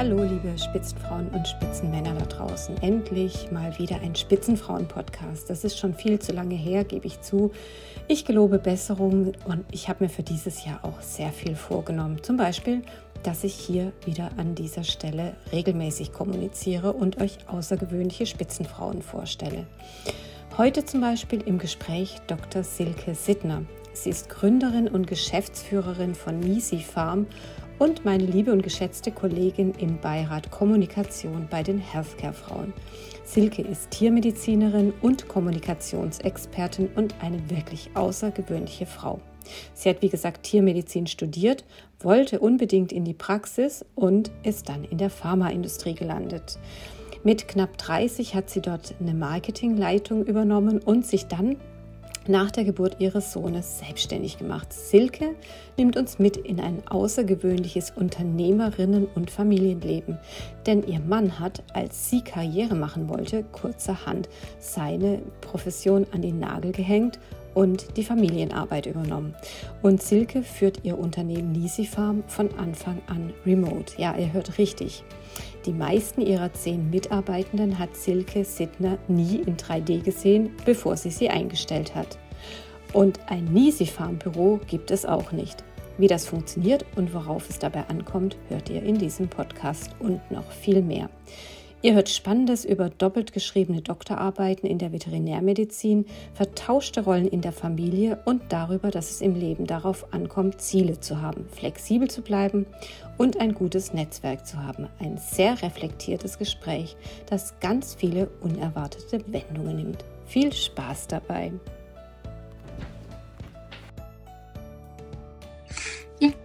Hallo, liebe Spitzenfrauen und Spitzenmänner da draußen. Endlich mal wieder ein Spitzenfrauen-Podcast. Das ist schon viel zu lange her, gebe ich zu. Ich gelobe Besserung und ich habe mir für dieses Jahr auch sehr viel vorgenommen. Zum Beispiel, dass ich hier wieder an dieser Stelle regelmäßig kommuniziere und euch außergewöhnliche Spitzenfrauen vorstelle. Heute zum Beispiel im Gespräch Dr. Silke Sittner. Sie ist Gründerin und Geschäftsführerin von Nisi Farm und meine liebe und geschätzte Kollegin im Beirat Kommunikation bei den Healthcare Frauen. Silke ist Tiermedizinerin und Kommunikationsexpertin und eine wirklich außergewöhnliche Frau. Sie hat wie gesagt Tiermedizin studiert, wollte unbedingt in die Praxis und ist dann in der Pharmaindustrie gelandet. Mit knapp 30 hat sie dort eine Marketingleitung übernommen und sich dann nach der Geburt ihres Sohnes selbstständig gemacht. Silke nimmt uns mit in ein außergewöhnliches Unternehmerinnen- und Familienleben, denn ihr Mann hat, als sie Karriere machen wollte, kurzerhand seine Profession an den Nagel gehängt und die Familienarbeit übernommen. Und Silke führt ihr Unternehmen Nisi Farm von Anfang an remote. Ja, ihr hört richtig. Die meisten ihrer zehn Mitarbeitenden hat Silke Sittner nie in 3D gesehen, bevor sie sie eingestellt hat. Und ein Nisi Farm Büro gibt es auch nicht. Wie das funktioniert und worauf es dabei ankommt, hört ihr in diesem Podcast und noch viel mehr. Ihr hört Spannendes über doppelt geschriebene Doktorarbeiten in der Veterinärmedizin, vertauschte Rollen in der Familie und darüber, dass es im Leben darauf ankommt, Ziele zu haben, flexibel zu bleiben und ein gutes Netzwerk zu haben. Ein sehr reflektiertes Gespräch, das ganz viele unerwartete Wendungen nimmt. Viel Spaß dabei!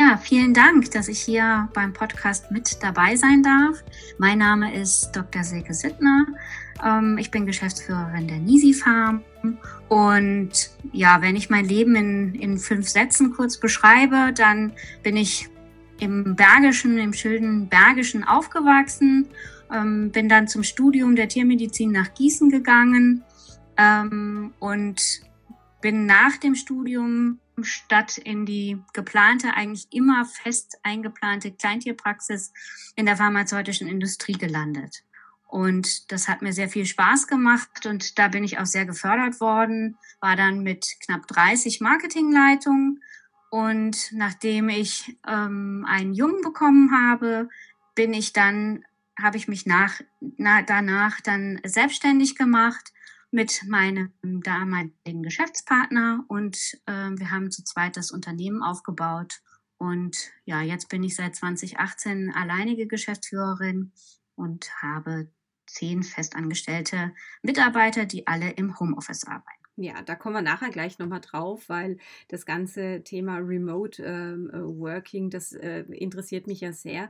Ja, vielen Dank, dass ich hier beim Podcast mit dabei sein darf. Mein Name ist Dr. Silke Sittner. Ähm, ich bin Geschäftsführerin der Nisi Farm. Und ja, wenn ich mein Leben in, in fünf Sätzen kurz beschreibe, dann bin ich im Bergischen, im schönen Bergischen aufgewachsen, ähm, bin dann zum Studium der Tiermedizin nach Gießen gegangen ähm, und bin nach dem Studium statt in die geplante, eigentlich immer fest eingeplante Kleintierpraxis in der pharmazeutischen Industrie gelandet. Und das hat mir sehr viel Spaß gemacht und da bin ich auch sehr gefördert worden, war dann mit knapp 30 Marketingleitungen. Und nachdem ich ähm, einen Jungen bekommen habe, bin ich dann, habe ich mich nach, na, danach dann selbstständig gemacht mit meinem damaligen Geschäftspartner und äh, wir haben zu zweit das Unternehmen aufgebaut. Und ja, jetzt bin ich seit 2018 alleinige Geschäftsführerin und habe zehn festangestellte Mitarbeiter, die alle im Homeoffice arbeiten. Ja, da kommen wir nachher gleich nochmal drauf, weil das ganze Thema Remote ähm, äh, Working, das äh, interessiert mich ja sehr.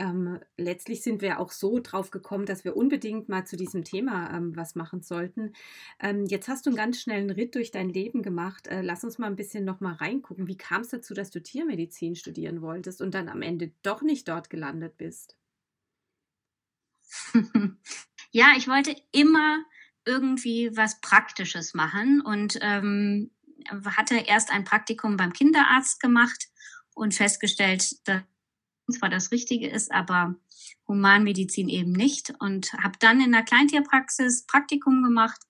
Ähm, letztlich sind wir auch so drauf gekommen, dass wir unbedingt mal zu diesem Thema ähm, was machen sollten. Ähm, jetzt hast du einen ganz schnellen Ritt durch dein Leben gemacht. Äh, lass uns mal ein bisschen noch mal reingucken. Wie kam es dazu, dass du Tiermedizin studieren wolltest und dann am Ende doch nicht dort gelandet bist? ja, ich wollte immer irgendwie was Praktisches machen und ähm, hatte erst ein Praktikum beim Kinderarzt gemacht und festgestellt, dass zwar das Richtige ist, aber Humanmedizin eben nicht. Und habe dann in der Kleintierpraxis Praktikum gemacht.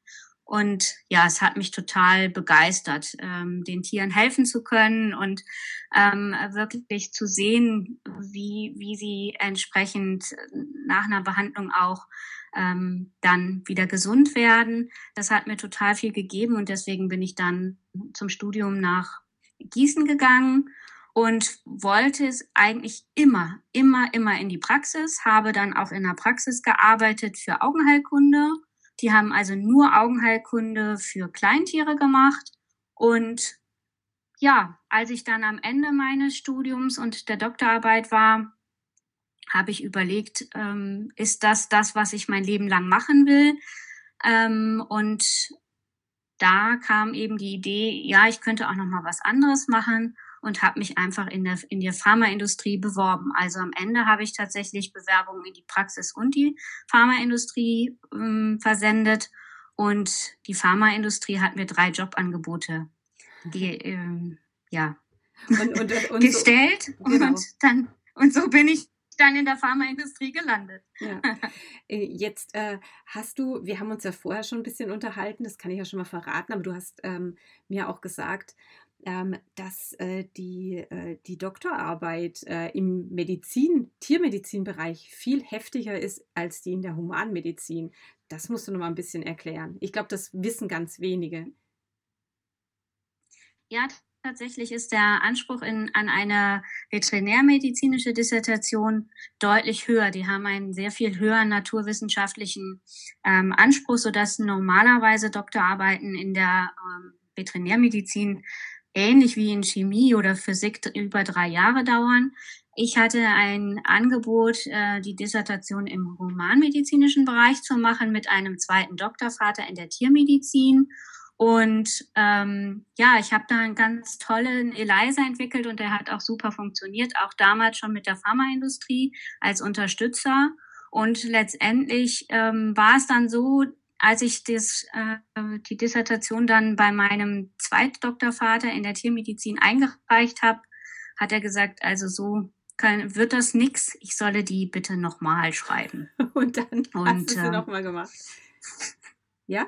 Und ja, es hat mich total begeistert, ähm, den Tieren helfen zu können und ähm, wirklich zu sehen, wie, wie sie entsprechend nach einer Behandlung auch ähm, dann wieder gesund werden. Das hat mir total viel gegeben und deswegen bin ich dann zum Studium nach Gießen gegangen und wollte es eigentlich immer, immer, immer in die Praxis, habe dann auch in der Praxis gearbeitet für Augenheilkunde. Die haben also nur Augenheilkunde für Kleintiere gemacht. Und ja, als ich dann am Ende meines Studiums und der Doktorarbeit war, habe ich überlegt, ähm, ist das das, was ich mein Leben lang machen will? Ähm, und da kam eben die Idee, ja, ich könnte auch noch mal was anderes machen und habe mich einfach in der, in der Pharmaindustrie beworben. Also am Ende habe ich tatsächlich Bewerbungen in die Praxis und die Pharmaindustrie ähm, versendet. Und die Pharmaindustrie hat mir drei Jobangebote die, ähm, ja, und, und, und gestellt. So, genau. Und dann und so bin ich dann in der Pharmaindustrie gelandet. Ja. Äh, jetzt äh, hast du, wir haben uns ja vorher schon ein bisschen unterhalten, das kann ich ja schon mal verraten, aber du hast ähm, mir auch gesagt, ähm, dass äh, die, äh, die Doktorarbeit äh, im Medizin, Tiermedizinbereich viel heftiger ist als die in der Humanmedizin. Das musst du noch mal ein bisschen erklären. Ich glaube, das wissen ganz wenige. Ja, tatsächlich ist der Anspruch in, an eine veterinärmedizinische Dissertation deutlich höher. Die haben einen sehr viel höheren naturwissenschaftlichen ähm, Anspruch, sodass normalerweise Doktorarbeiten in der ähm, Veterinärmedizin ähnlich wie in Chemie oder Physik über drei Jahre dauern. Ich hatte ein Angebot, äh, die Dissertation im humanmedizinischen Bereich zu machen mit einem zweiten Doktorvater in der Tiermedizin. Und ähm, ja, ich habe da einen ganz tollen ELISA entwickelt und der hat auch super funktioniert, auch damals schon mit der Pharmaindustrie als Unterstützer. Und letztendlich ähm, war es dann so, als ich das, äh, die Dissertation dann bei meinem Zweitdoktorvater in der Tiermedizin eingereicht habe, hat er gesagt, also so kann, wird das nix, ich solle die bitte nochmal schreiben. Und dann Und, hast du sie äh, nochmal gemacht. Ja?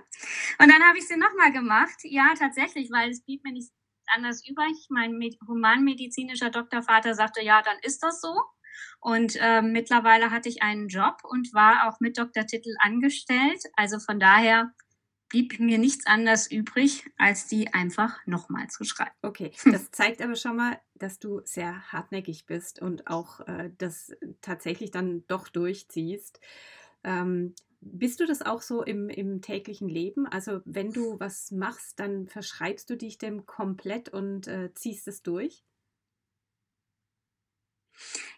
Und dann habe ich sie nochmal gemacht. Ja, tatsächlich, weil es blieb mir nicht anders übrig. Mein humanmedizinischer Doktorvater sagte, ja, dann ist das so. Und äh, mittlerweile hatte ich einen Job und war auch mit Doktortitel angestellt. Also von daher blieb mir nichts anderes übrig, als die einfach nochmal zu schreiben. Okay, das zeigt aber schon mal, dass du sehr hartnäckig bist und auch äh, das tatsächlich dann doch durchziehst. Ähm, bist du das auch so im, im täglichen Leben? Also wenn du was machst, dann verschreibst du dich dem komplett und äh, ziehst es durch?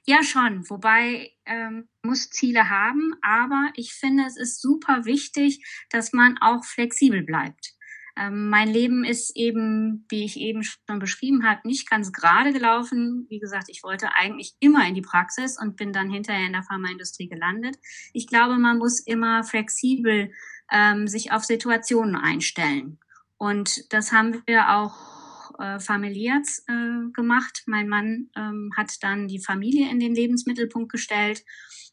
Ja, schon. Wobei ähm, muss Ziele haben, aber ich finde, es ist super wichtig, dass man auch flexibel bleibt. Ähm, mein Leben ist eben, wie ich eben schon beschrieben habe, nicht ganz gerade gelaufen. Wie gesagt, ich wollte eigentlich immer in die Praxis und bin dann hinterher in der Pharmaindustrie gelandet. Ich glaube, man muss immer flexibel ähm, sich auf Situationen einstellen. Und das haben wir auch äh, familiär äh, gemacht. Mein Mann ähm, hat dann die Familie in den Lebensmittelpunkt gestellt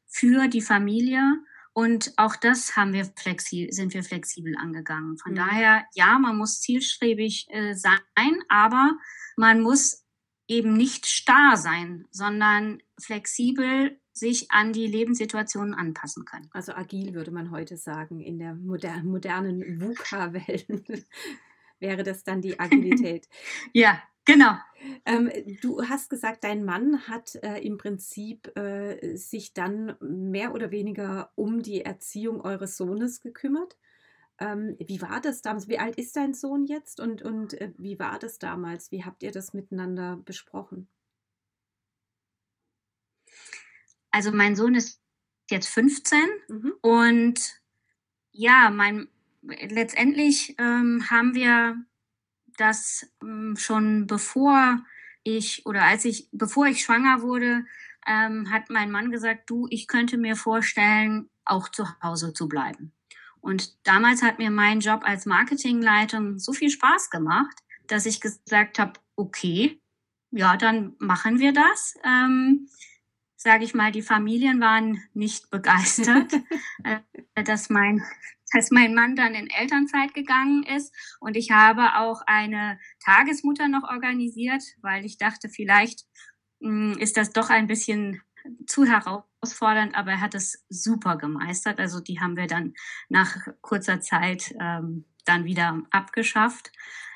für die Familie. Und auch das haben wir flexi sind wir flexibel angegangen. Von mhm. daher, ja, man muss zielstrebig äh, sein, aber man muss eben nicht starr sein, sondern flexibel sich an die Lebenssituationen anpassen können. Also agil würde man heute sagen in der moder modernen VUCA-Welt. Wäre das dann die Agilität. ja, genau. Ähm, du hast gesagt, dein Mann hat äh, im Prinzip äh, sich dann mehr oder weniger um die Erziehung eures Sohnes gekümmert. Ähm, wie war das damals? Wie alt ist dein Sohn jetzt und, und äh, wie war das damals? Wie habt ihr das miteinander besprochen? Also mein Sohn ist jetzt 15 mhm. und ja, mein, letztendlich ähm, haben wir das ähm, schon bevor ich oder als ich, bevor ich schwanger wurde, ähm, hat mein Mann gesagt, du, ich könnte mir vorstellen, auch zu Hause zu bleiben. Und damals hat mir mein Job als Marketingleitung so viel Spaß gemacht, dass ich gesagt habe, okay, ja, dann machen wir das. Ähm, Sage ich mal, die Familien waren nicht begeistert, äh, dass mein dass mein Mann dann in Elternzeit gegangen ist. Und ich habe auch eine Tagesmutter noch organisiert, weil ich dachte, vielleicht mh, hm, ist das doch ein bisschen zu herausfordernd, aber er hat es super gemeistert. Also die haben wir dann nach kurzer Zeit ähm, dann wieder abgeschafft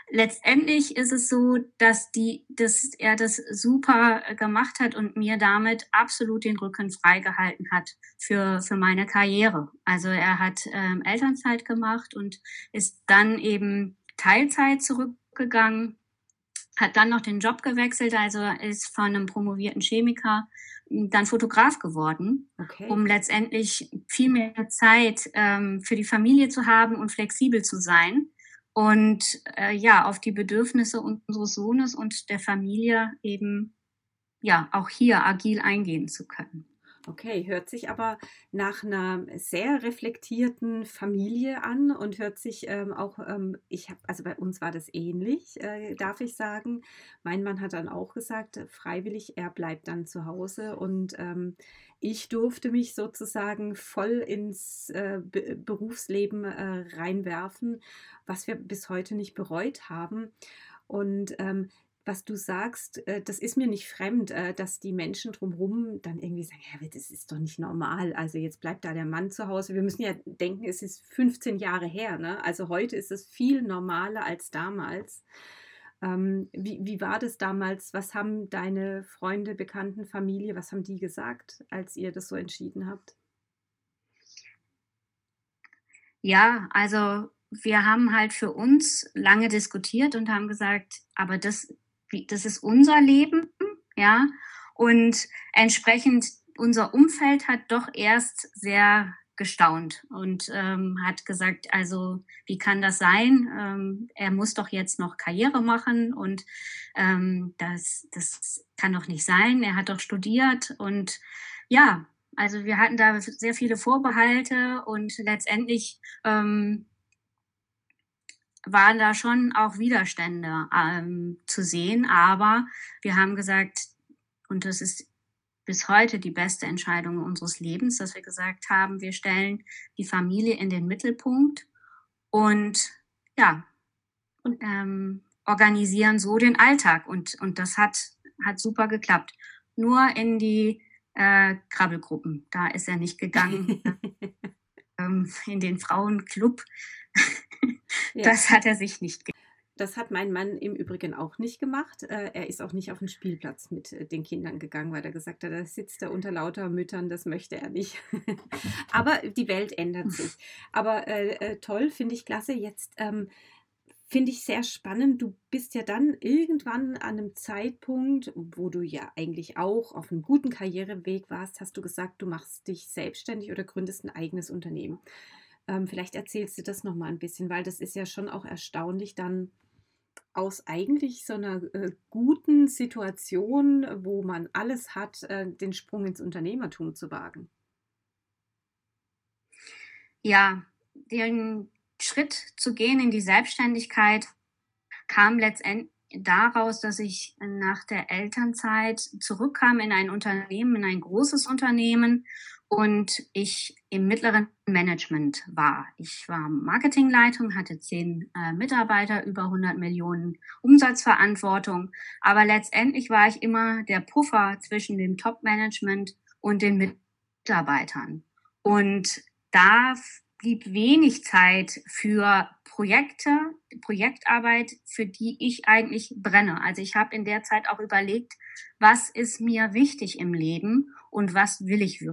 letztendlich ist es so, dass die, dass er das super gemacht hat und mir damit absolut den Rücken freigehalten hat für, für meine Karriere. Also er hat ähm, Elternzeit gemacht und ist dann eben Teilzeit zurückgegangen, hat dann noch den Job gewechselt, also ist von einem promovierten Chemiker dann Fotograf geworden, okay. um letztendlich viel mehr Zeit ähm, für die Familie zu haben und flexibel zu sein und äh, ja, auf die Bedürfnisse unseres Sohnes und der Familie eben ja auch hier agil eingehen zu können. Okay, hört sich aber nach einer sehr reflektierten Familie an und hört sich ähm, auch, ähm, ich habe, also bei uns war das ähnlich, äh, darf ich sagen. Mein Mann hat dann auch gesagt, freiwillig, er bleibt dann zu Hause und ähm, ich durfte mich sozusagen voll ins äh, Be Berufsleben äh, reinwerfen, was wir bis heute nicht bereut haben. Und ähm, was du sagst, äh, das ist mir nicht fremd, äh, dass die Menschen drumherum dann irgendwie sagen, ja, das ist doch nicht normal. Also jetzt bleibt da der Mann zu Hause. Wir müssen ja denken, es ist 15 Jahre her. Ne? Also heute ist es viel normaler als damals. Ähm, wie, wie war das damals? Was haben deine Freunde, Bekannten, Familie, was haben die gesagt, als ihr das so entschieden habt? Ja, also wir haben halt für uns lange diskutiert und haben gesagt, aber das das ist unser Leben, ja, und entsprechend unser Umfeld hat doch erst sehr gestaunt und ähm, hat gesagt, also wie kann das sein? Ähm, er muss doch jetzt noch Karriere machen und ähm, das, das kann doch nicht sein. Er hat doch studiert und ja, also wir hatten da sehr viele Vorbehalte und letztendlich ähm, waren da schon auch Widerstände ähm, zu sehen. Aber wir haben gesagt, und das ist bis heute die beste Entscheidung unseres Lebens, dass wir gesagt haben, wir stellen die Familie in den Mittelpunkt und ja, und, ähm, organisieren so den Alltag. Und, und das hat, hat super geklappt. Nur in die äh, Krabbelgruppen, da ist er nicht gegangen. ähm, in den Frauenclub das hat er sich nicht gemacht. Das hat mein Mann im Übrigen auch nicht gemacht. Äh, er ist auch nicht auf den Spielplatz mit äh, den Kindern gegangen, weil er gesagt hat, da sitzt er unter lauter Müttern, das möchte er nicht. Aber die Welt ändert sich. Aber äh, äh, toll, finde ich klasse. Jetzt ähm, finde ich sehr spannend. Du bist ja dann irgendwann an einem Zeitpunkt, wo du ja eigentlich auch auf einem guten Karriereweg warst, hast du gesagt, du machst dich selbstständig oder gründest ein eigenes Unternehmen. Ähm, vielleicht erzählst du das nochmal ein bisschen, weil das ist ja schon auch erstaunlich, dann aus eigentlich so einer äh, guten Situation, wo man alles hat, äh, den Sprung ins Unternehmertum zu wagen. Ja, den Schritt zu gehen in die Selbstständigkeit kam letztendlich daraus, dass ich nach der Elternzeit zurückkam in ein Unternehmen, in ein großes Unternehmen und ich im mittleren Management war. Ich war Marketingleitung, hatte zehn äh, Mitarbeiter, über 100 Millionen Umsatzverantwortung, aber letztendlich war ich immer der Puffer zwischen dem Top-Management und den Mitarbeitern. Und da blieb wenig Zeit für Projekte, Projektarbeit, für die ich eigentlich brenne. Also ich habe in der Zeit auch überlegt, was ist mir wichtig im Leben und was will ich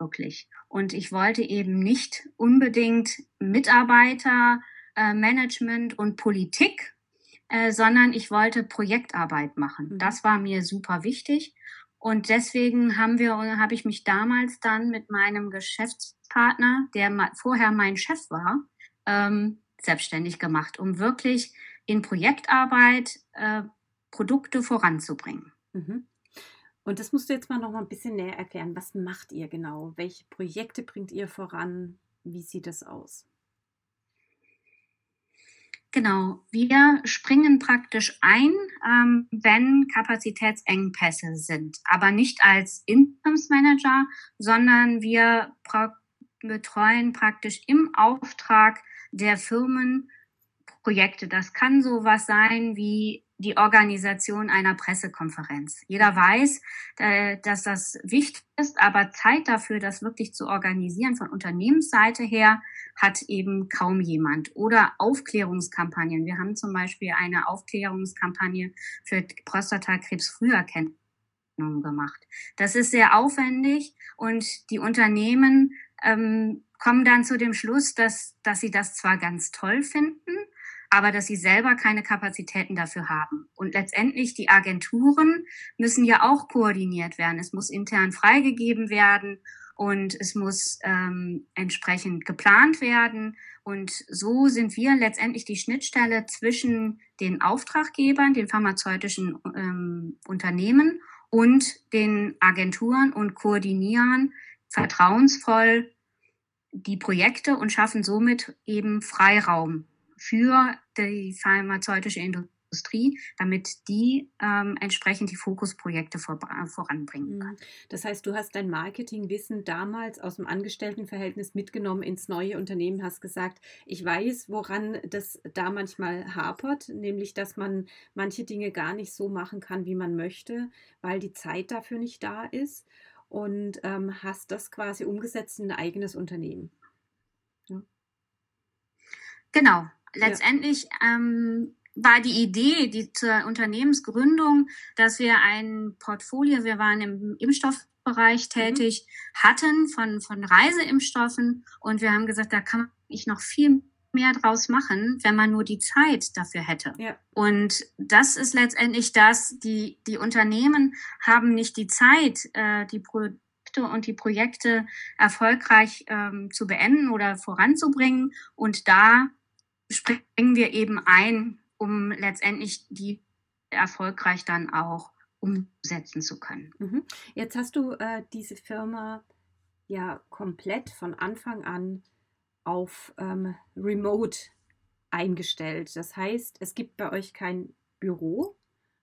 wirklich. Und ich wollte eben nicht unbedingt Mitarbeiter, äh, Management und Politik, äh, sondern ich wollte Projektarbeit machen. Mhm. Das war mir super wichtig. Und deswegen haben wir, habe ich mich damals dann mit meinem Geschäftspartner, der vorher mein Chef war, ähm, selbstständig gemacht, um wirklich in Projektarbeit äh, Produkte voranzubringen. Mhm. Und das musst du jetzt mal noch mal ein bisschen näher erklären. Was macht ihr genau? Welche Projekte bringt ihr voran? Wie sieht das aus? Genau, wir springen praktisch ein, ähm, wenn Kapazitätsengpässe sind, aber nicht als Incomes-Manager, sondern wir betreuen praktisch im Auftrag der Firmen Projekte. Das kann sowas sein wie die Organisation einer Pressekonferenz. Jeder weiß, dass das wichtig ist, aber Zeit dafür, das wirklich zu organisieren von Unternehmensseite her, hat eben kaum jemand. Oder Aufklärungskampagnen. Wir haben zum Beispiel eine Aufklärungskampagne für Prostatakrebs Früherkennung gemacht. Das ist sehr aufwendig und die Unternehmen ähm, kommen dann zu dem Schluss, dass, dass sie das zwar ganz toll finden, aber dass sie selber keine Kapazitäten dafür haben. Und letztendlich die Agenturen müssen ja auch koordiniert werden. Es muss intern freigegeben werden und es muss ähm, entsprechend geplant werden. Und so sind wir letztendlich die Schnittstelle zwischen den Auftraggebern, den pharmazeutischen ähm, Unternehmen und den Agenturen und koordinieren vertrauensvoll die Projekte und schaffen somit eben Freiraum für die pharmazeutische Industrie damit die ähm, entsprechend die Fokusprojekte vor, voranbringen kann. Mhm. Das heißt, du hast dein Marketingwissen damals aus dem Angestelltenverhältnis mitgenommen ins neue Unternehmen, hast gesagt, ich weiß, woran das da manchmal hapert, nämlich, dass man manche Dinge gar nicht so machen kann, wie man möchte, weil die Zeit dafür nicht da ist und ähm, hast das quasi umgesetzt in ein eigenes Unternehmen. Ja. Genau. Letztendlich ähm, war die Idee die zur Unternehmensgründung, dass wir ein Portfolio, wir waren im Impfstoffbereich mhm. tätig, mhm. hatten von, von Reiseimpfstoffen und wir haben gesagt, da kann ich noch viel mehr draus machen, wenn man nur die Zeit dafür hätte. Ja. Und das ist letztendlich das, die, die Unternehmen haben nicht die Zeit, äh, die Produkte und die Projekte erfolgreich ähm, zu beenden oder voranzubringen. Und da springen wir eben ein um letztendlich die erfolgreich dann auch umsetzen zu können. Mhm. Jetzt hast du äh, diese Firma ja komplett von Anfang an auf ähm, Remote eingestellt. Das heißt, es gibt bei euch kein Büro,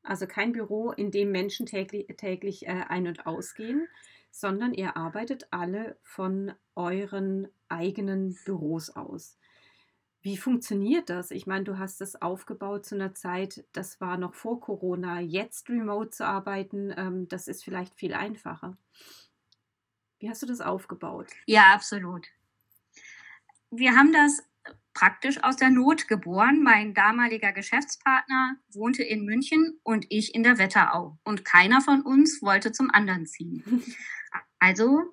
also kein Büro, in dem Menschen täglich, täglich äh, ein- und ausgehen, sondern ihr arbeitet alle von euren eigenen Büros aus. Wie funktioniert das? Ich meine, du hast das aufgebaut zu einer Zeit, das war noch vor Corona. Jetzt remote zu arbeiten, ähm, das ist vielleicht viel einfacher. Wie hast du das aufgebaut? Ja, absolut. Wir haben das praktisch aus der Not geboren. Mein damaliger Geschäftspartner wohnte in München und ich in der Wetterau. Und keiner von uns wollte zum anderen ziehen. Also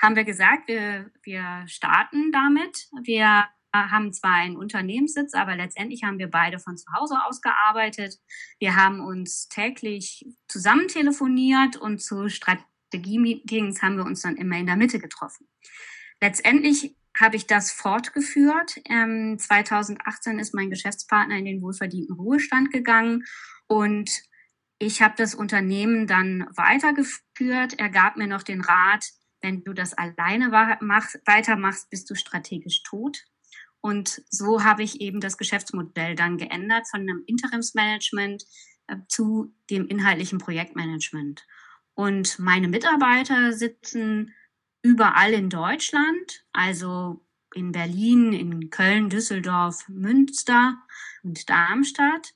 haben wir gesagt, wir, wir starten damit. Wir haben zwar einen Unternehmenssitz, aber letztendlich haben wir beide von zu Hause aus gearbeitet. Wir haben uns täglich zusammen telefoniert und zu Strategie-Meetings haben wir uns dann immer in der Mitte getroffen. Letztendlich habe ich das fortgeführt. Ähm, 2018 ist mein Geschäftspartner in den wohlverdienten Ruhestand gegangen und ich habe das Unternehmen dann weitergeführt. Er gab mir noch den Rat, wenn du das alleine weitermachst, bist du strategisch tot. Und so habe ich eben das Geschäftsmodell dann geändert von einem Interimsmanagement äh, zu dem inhaltlichen Projektmanagement. Und meine Mitarbeiter sitzen überall in Deutschland, also in Berlin, in Köln, Düsseldorf, Münster und Darmstadt.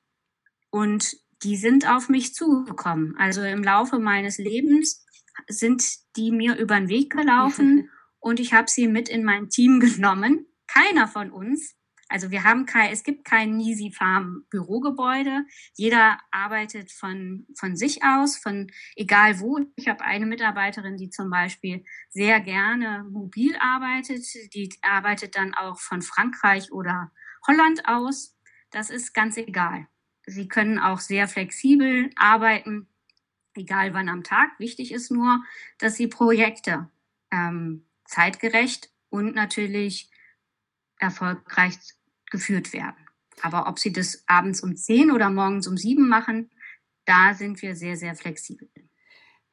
Und die sind auf mich zugekommen. Also im Laufe meines Lebens sind die mir über den Weg gelaufen und ich habe sie mit in mein Team genommen keiner von uns, also wir haben kein, es gibt kein Nisi Farm Bürogebäude. Jeder arbeitet von, von sich aus, von egal wo. Ich habe eine Mitarbeiterin, die zum Beispiel sehr gerne mobil arbeitet. Die arbeitet dann auch von Frankreich oder Holland aus. Das ist ganz egal. Sie können auch sehr flexibel arbeiten, egal wann am Tag. Wichtig ist nur, dass sie Projekte ähm, zeitgerecht und natürlich erfolgreich geführt werden. Aber ob sie das abends um 10 oder morgens um 7 machen, da sind wir sehr, sehr flexibel.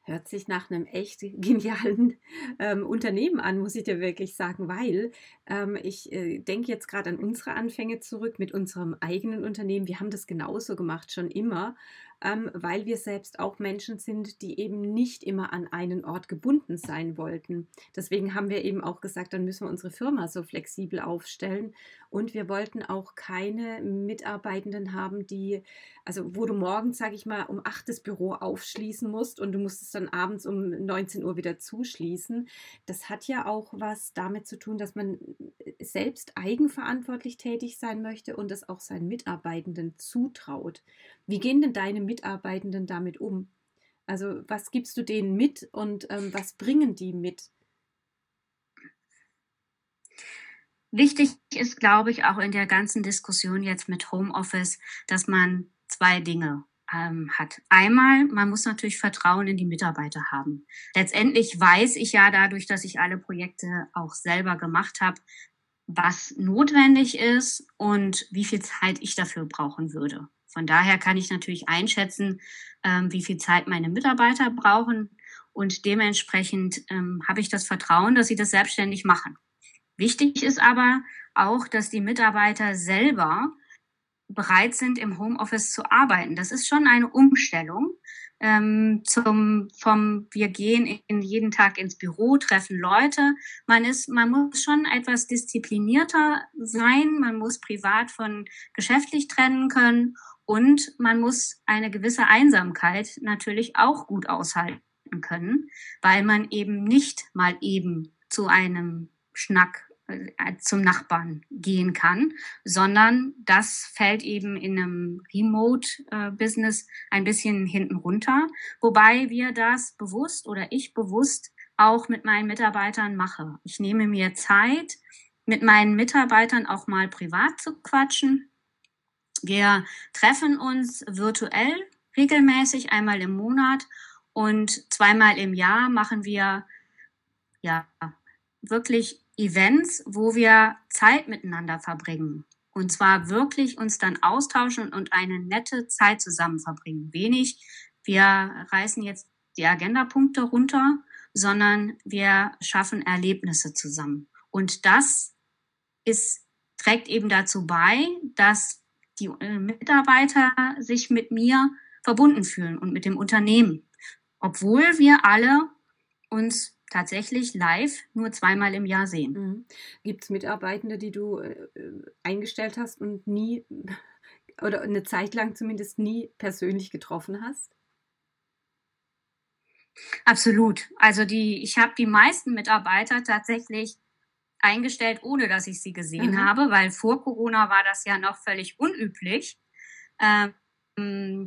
Hört sich nach einem echt genialen ähm, Unternehmen an, muss ich dir wirklich sagen, weil ähm, ich äh, denke jetzt gerade an unsere Anfänge zurück mit unserem eigenen Unternehmen. Wir haben das genauso gemacht, schon immer ähm, weil wir selbst auch Menschen sind, die eben nicht immer an einen Ort gebunden sein wollten. Deswegen haben wir eben auch gesagt, dann müssen wir unsere Firma so flexibel aufstellen. Und wir wollten auch keine Mitarbeitenden haben, die, also wo du morgens, sage ich mal, um acht das Büro aufschließen musst und du musst es dann abends um 19 Uhr wieder zuschließen. Das hat ja auch was damit zu tun, dass man selbst eigenverantwortlich tätig sein möchte und es auch seinen Mitarbeitenden zutraut. Wie gehen denn deine Mitarbeitenden damit um? Also was gibst du denen mit und ähm, was bringen die mit? Wichtig ist, glaube ich, auch in der ganzen Diskussion jetzt mit Homeoffice, dass man zwei Dinge ähm, hat. Einmal, man muss natürlich Vertrauen in die Mitarbeiter haben. Letztendlich weiß ich ja dadurch, dass ich alle Projekte auch selber gemacht habe, was notwendig ist und wie viel Zeit ich dafür brauchen würde. Von daher kann ich natürlich einschätzen, ähm, wie viel Zeit meine Mitarbeiter brauchen und dementsprechend ähm, habe ich das Vertrauen, dass sie das selbstständig machen. Wichtig ist aber auch, dass die Mitarbeiter selber bereit sind, im Homeoffice zu arbeiten. Das ist schon eine Umstellung ähm, zum vom wir gehen in jeden Tag ins Büro, treffen Leute. Man ist, man muss schon etwas disziplinierter sein. Man muss privat von geschäftlich trennen können und man muss eine gewisse Einsamkeit natürlich auch gut aushalten können, weil man eben nicht mal eben zu einem Schnack äh, zum Nachbarn gehen kann, sondern das fällt eben in einem Remote-Business äh, ein bisschen hinten runter, wobei wir das bewusst oder ich bewusst auch mit meinen Mitarbeitern mache. Ich nehme mir Zeit, mit meinen Mitarbeitern auch mal privat zu quatschen. Wir treffen uns virtuell regelmäßig einmal im Monat und zweimal im Jahr machen wir ja wirklich Events, wo wir Zeit miteinander verbringen. Und zwar wirklich uns dann austauschen und eine nette Zeit zusammen verbringen. Wenig, wir reißen jetzt die Agendapunkte runter, sondern wir schaffen Erlebnisse zusammen. Und das ist, trägt eben dazu bei, dass die äh, Mitarbeiter sich mit mir verbunden fühlen und mit dem Unternehmen, obwohl wir alle uns tatsächlich live nur zweimal im Jahr sehen. Mhm. Gibt es Mitarbeitende, die du äh, eingestellt hast und nie oder eine Zeit lang zumindest nie persönlich getroffen hast? Absolut. Also die, ich habe die meisten Mitarbeiter tatsächlich eingestellt, ohne dass ich sie gesehen mhm. habe, weil vor Corona war das ja noch völlig unüblich, ähm,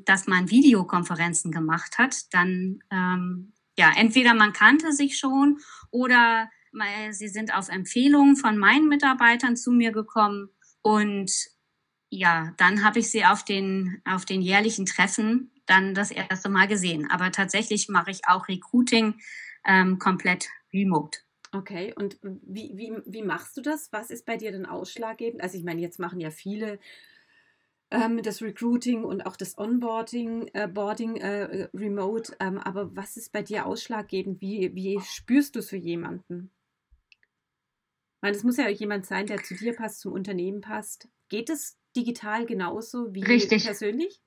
dass man Videokonferenzen gemacht hat. Dann ähm, ja, entweder man kannte sich schon oder sie sind auf Empfehlung von meinen Mitarbeitern zu mir gekommen und ja, dann habe ich sie auf den, auf den jährlichen Treffen dann das erste Mal gesehen. Aber tatsächlich mache ich auch Recruiting ähm, komplett remote. Okay, und wie, wie, wie machst du das? Was ist bei dir denn ausschlaggebend? Also ich meine, jetzt machen ja viele ähm, das Recruiting und auch das Onboarding, äh, Boarding äh, remote. Ähm, aber was ist bei dir ausschlaggebend? Wie, wie spürst du es für jemanden? Weil es muss ja jemand sein, der zu dir passt, zum Unternehmen passt. Geht es digital genauso wie Richtig. persönlich?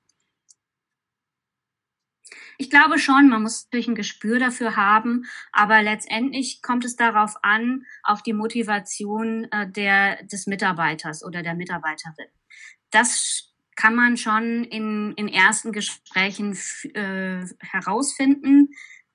Ich glaube schon, man muss natürlich ein Gespür dafür haben, aber letztendlich kommt es darauf an, auf die Motivation äh, der, des Mitarbeiters oder der Mitarbeiterin. Das kann man schon in, in ersten Gesprächen äh, herausfinden,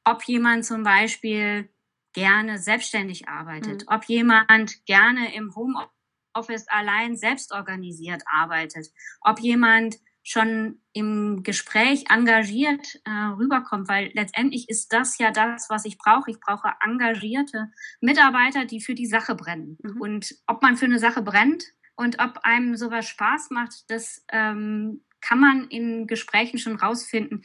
ob jemand zum Beispiel gerne selbstständig arbeitet, mhm. ob jemand gerne im Homeoffice allein selbst organisiert arbeitet, ob jemand schon im Gespräch engagiert äh, rüberkommt, weil letztendlich ist das ja das, was ich brauche. Ich brauche engagierte Mitarbeiter, die für die Sache brennen. Mhm. Und ob man für eine Sache brennt, und ob einem sowas Spaß macht, das ähm, kann man in Gesprächen schon rausfinden.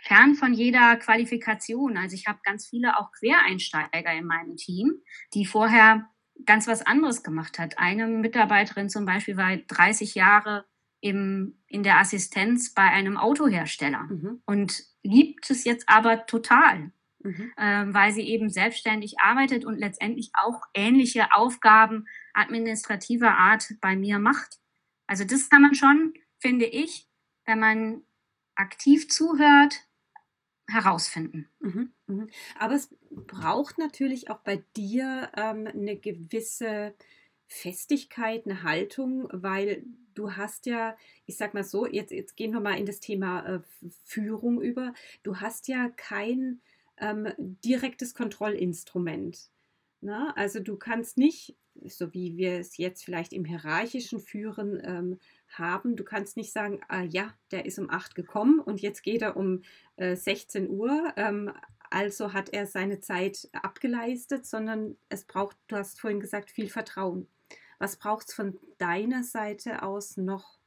Fern von jeder Qualifikation. Also ich habe ganz viele auch Quereinsteiger in meinem Team, die vorher ganz was anderes gemacht hat. Eine Mitarbeiterin zum Beispiel war 30 Jahre im, in der Assistenz bei einem Autohersteller mhm. und liebt es jetzt aber total, mhm. äh, weil sie eben selbstständig arbeitet und letztendlich auch ähnliche Aufgaben administrativer Art bei mir macht. Also das kann man schon, finde ich, wenn man aktiv zuhört, herausfinden. Mhm, mhm. Aber es braucht natürlich auch bei dir ähm, eine gewisse Festigkeit, eine Haltung, weil du hast ja, ich sag mal so, jetzt, jetzt gehen wir mal in das Thema äh, Führung über. Du hast ja kein ähm, direktes Kontrollinstrument. Ne? Also du kannst nicht so wie wir es jetzt vielleicht im hierarchischen Führen ähm, haben. Du kannst nicht sagen, ah, ja, der ist um 8 gekommen und jetzt geht er um äh, 16 Uhr. Ähm, also hat er seine Zeit abgeleistet, sondern es braucht, du hast vorhin gesagt, viel Vertrauen. Was braucht es von deiner Seite aus noch?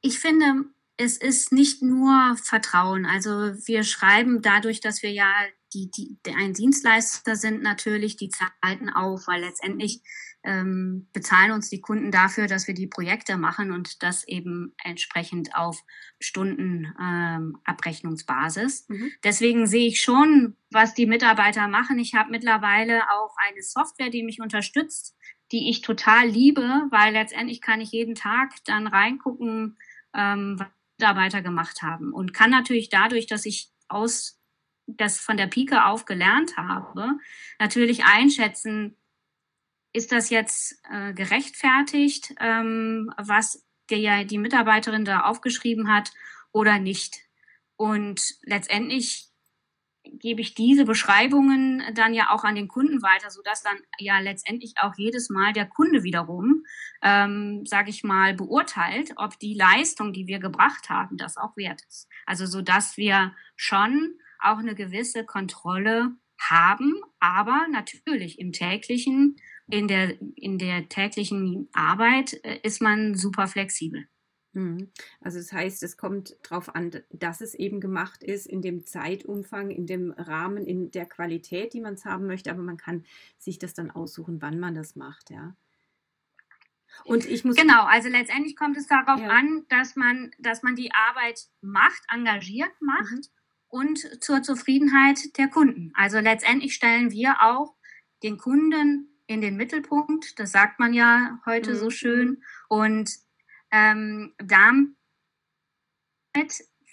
Ich finde, es ist nicht nur Vertrauen. Also wir schreiben dadurch, dass wir ja die, die, ein Dienstleister sind, natürlich die Zeiten auf, weil letztendlich ähm, bezahlen uns die Kunden dafür, dass wir die Projekte machen und das eben entsprechend auf Stundenabrechnungsbasis. Ähm, mhm. Deswegen sehe ich schon, was die Mitarbeiter machen. Ich habe mittlerweile auch eine Software, die mich unterstützt, die ich total liebe, weil letztendlich kann ich jeden Tag dann reingucken, ähm, was Mitarbeiter gemacht haben und kann natürlich dadurch, dass ich aus das von der Pike auf gelernt habe, natürlich einschätzen, ist das jetzt äh, gerechtfertigt, ähm, was der, die Mitarbeiterin da aufgeschrieben hat oder nicht? Und letztendlich gebe ich diese Beschreibungen dann ja auch an den Kunden weiter, sodass dann ja letztendlich auch jedes Mal der Kunde wiederum, ähm, sage ich mal, beurteilt, ob die Leistung, die wir gebracht haben, das auch wert ist. Also so dass wir schon auch eine gewisse Kontrolle haben, aber natürlich im täglichen in der, in der täglichen Arbeit äh, ist man super flexibel. Mhm. Also das heißt, es kommt darauf an, dass es eben gemacht ist in dem Zeitumfang, in dem Rahmen, in der Qualität, die man es haben möchte, aber man kann sich das dann aussuchen, wann man das macht, ja. Und ich muss genau, also letztendlich kommt es darauf ja. an, dass man, dass man die Arbeit macht, engagiert macht mhm. und zur Zufriedenheit der Kunden. Also letztendlich stellen wir auch den Kunden in den Mittelpunkt. Das sagt man ja heute mhm. so schön. Und ähm, damit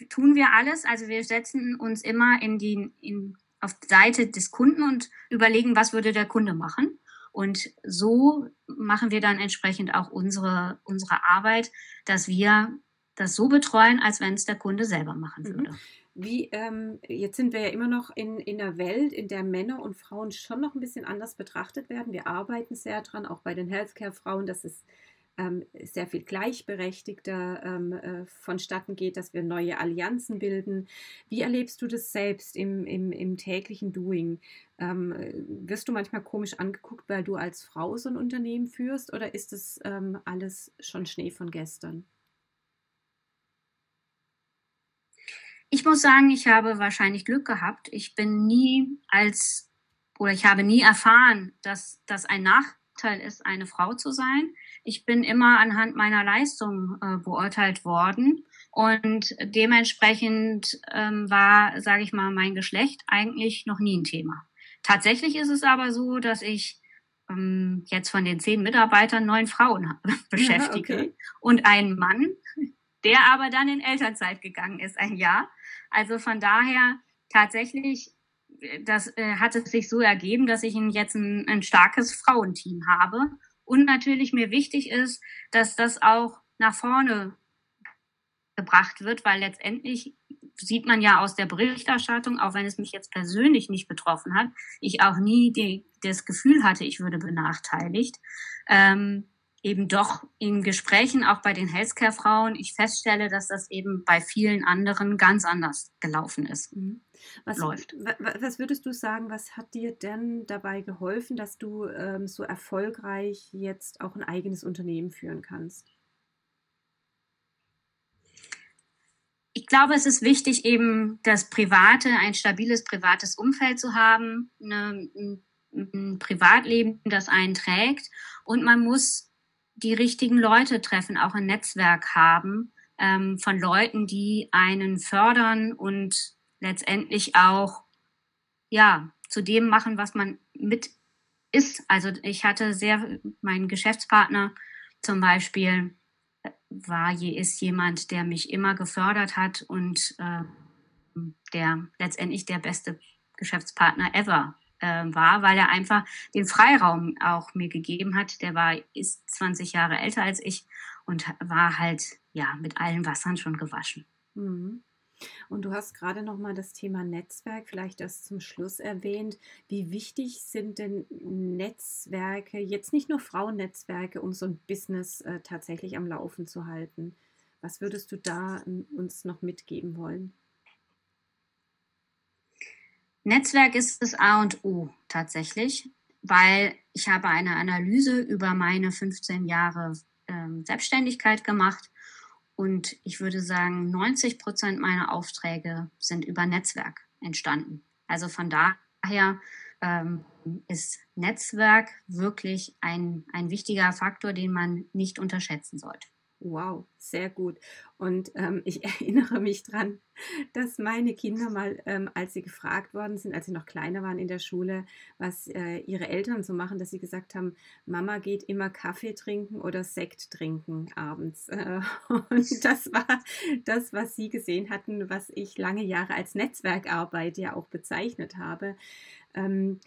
tun wir alles. Also wir setzen uns immer in die, in, auf die Seite des Kunden und überlegen, was würde der Kunde machen. Und so machen wir dann entsprechend auch unsere, unsere Arbeit, dass wir das so betreuen, als wenn es der Kunde selber machen mhm. würde. Wie, ähm, jetzt sind wir ja immer noch in, in einer Welt, in der Männer und Frauen schon noch ein bisschen anders betrachtet werden. Wir arbeiten sehr dran, auch bei den Healthcare-Frauen, dass es ähm, sehr viel gleichberechtigter ähm, äh, vonstatten geht, dass wir neue Allianzen bilden. Wie erlebst du das selbst im, im, im täglichen Doing? Ähm, wirst du manchmal komisch angeguckt, weil du als Frau so ein Unternehmen führst oder ist das ähm, alles schon Schnee von gestern? Ich muss sagen, ich habe wahrscheinlich Glück gehabt. Ich bin nie als oder ich habe nie erfahren, dass das ein Nachteil ist, eine Frau zu sein. Ich bin immer anhand meiner Leistung äh, beurteilt worden und dementsprechend ähm, war, sage ich mal, mein Geschlecht eigentlich noch nie ein Thema. Tatsächlich ist es aber so, dass ich ähm, jetzt von den zehn Mitarbeitern neun Frauen beschäftige ja, okay. und einen Mann, der aber dann in Elternzeit gegangen ist, ein Jahr. Also von daher tatsächlich, das äh, hat es sich so ergeben, dass ich jetzt ein, ein starkes Frauenteam habe. Und natürlich mir wichtig ist, dass das auch nach vorne gebracht wird, weil letztendlich sieht man ja aus der Berichterstattung, auch wenn es mich jetzt persönlich nicht betroffen hat, ich auch nie die, das Gefühl hatte, ich würde benachteiligt. Ähm, eben doch in Gesprächen, auch bei den Healthcare-Frauen, ich feststelle, dass das eben bei vielen anderen ganz anders gelaufen ist. Mhm. Was, läuft. Was würdest du sagen, was hat dir denn dabei geholfen, dass du ähm, so erfolgreich jetzt auch ein eigenes Unternehmen führen kannst? Ich glaube, es ist wichtig, eben das private, ein stabiles privates Umfeld zu haben, eine, ein, ein Privatleben, das einen trägt. Und man muss die richtigen Leute treffen, auch ein Netzwerk haben ähm, von Leuten, die einen fördern und letztendlich auch ja zu dem machen, was man mit ist. Also ich hatte sehr, mein Geschäftspartner zum Beispiel war je ist jemand, der mich immer gefördert hat und äh, der letztendlich der beste Geschäftspartner ever war, weil er einfach den Freiraum auch mir gegeben hat. Der war, ist 20 Jahre älter als ich und war halt, ja, mit allen Wassern schon gewaschen. Mhm. Und du hast gerade noch mal das Thema Netzwerk vielleicht das zum Schluss erwähnt. Wie wichtig sind denn Netzwerke, jetzt nicht nur Frauennetzwerke, um so ein Business äh, tatsächlich am Laufen zu halten? Was würdest du da ähm, uns noch mitgeben wollen? Netzwerk ist das A und O tatsächlich, weil ich habe eine Analyse über meine 15 Jahre ähm, Selbstständigkeit gemacht und ich würde sagen, 90 Prozent meiner Aufträge sind über Netzwerk entstanden. Also von daher ähm, ist Netzwerk wirklich ein, ein wichtiger Faktor, den man nicht unterschätzen sollte. Wow, sehr gut. Und ähm, ich erinnere mich dran, dass meine Kinder mal, ähm, als sie gefragt worden sind, als sie noch kleiner waren in der Schule, was äh, ihre Eltern so machen, dass sie gesagt haben, Mama geht immer Kaffee trinken oder Sekt trinken abends. Äh, und das war das, was sie gesehen hatten, was ich lange Jahre als Netzwerkarbeit ja auch bezeichnet habe. Ähm,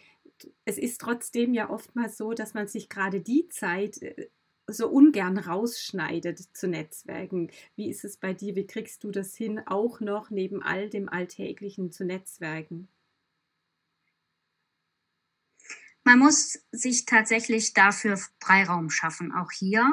es ist trotzdem ja oftmals so, dass man sich gerade die Zeit äh, so ungern rausschneidet zu Netzwerken. Wie ist es bei dir? Wie kriegst du das hin, auch noch neben all dem Alltäglichen zu Netzwerken? Man muss sich tatsächlich dafür Freiraum schaffen, auch hier,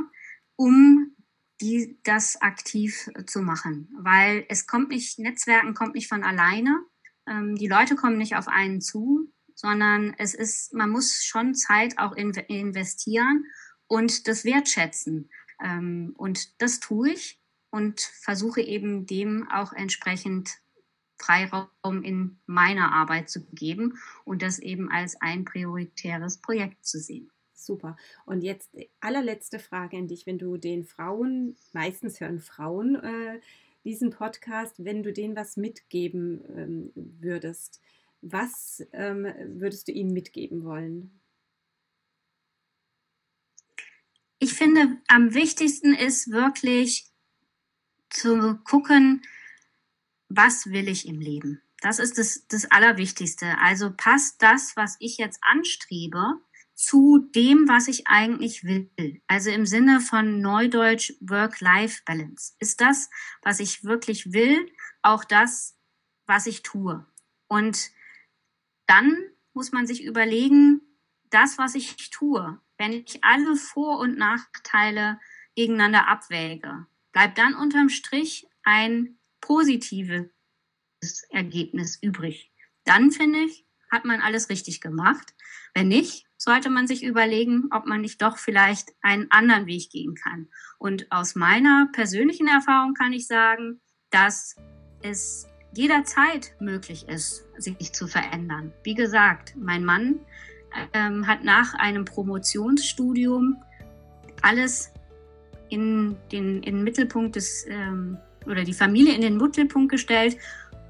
um die, das aktiv zu machen. Weil es kommt nicht, Netzwerken kommt nicht von alleine. Ähm, die Leute kommen nicht auf einen zu, sondern es ist, man muss schon Zeit auch in, investieren und das wertschätzen. Ähm, und das tue ich und versuche eben dem auch entsprechend Freiraum in meiner Arbeit zu geben und das eben als ein prioritäres Projekt zu sehen. Super. Und jetzt allerletzte Frage an dich, wenn du den Frauen, meistens hören Frauen äh, diesen Podcast, wenn du denen was mitgeben ähm, würdest, was ähm, würdest du ihnen mitgeben wollen? Ich finde, am wichtigsten ist wirklich zu gucken, was will ich im Leben? Das ist das, das Allerwichtigste. Also passt das, was ich jetzt anstrebe, zu dem, was ich eigentlich will. Also im Sinne von Neudeutsch Work-Life-Balance. Ist das, was ich wirklich will, auch das, was ich tue? Und dann muss man sich überlegen, das, was ich tue, wenn ich alle Vor- und Nachteile gegeneinander abwäge, bleibt dann unterm Strich ein positives Ergebnis übrig. Dann finde ich, hat man alles richtig gemacht. Wenn nicht, sollte man sich überlegen, ob man nicht doch vielleicht einen anderen Weg gehen kann. Und aus meiner persönlichen Erfahrung kann ich sagen, dass es jederzeit möglich ist, sich zu verändern. Wie gesagt, mein Mann ähm, hat nach einem Promotionsstudium alles in den, in den Mittelpunkt des ähm, oder die Familie in den Mittelpunkt gestellt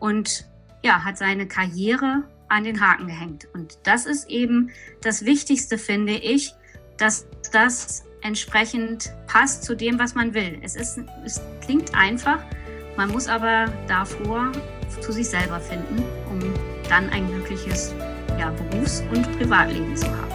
und ja, hat seine Karriere an den Haken gehängt. Und das ist eben das Wichtigste, finde ich, dass das entsprechend passt zu dem, was man will. Es, ist, es klingt einfach, man muss aber davor zu sich selber finden, um dann ein glückliches ja, Berufs- und Privatleben zu haben.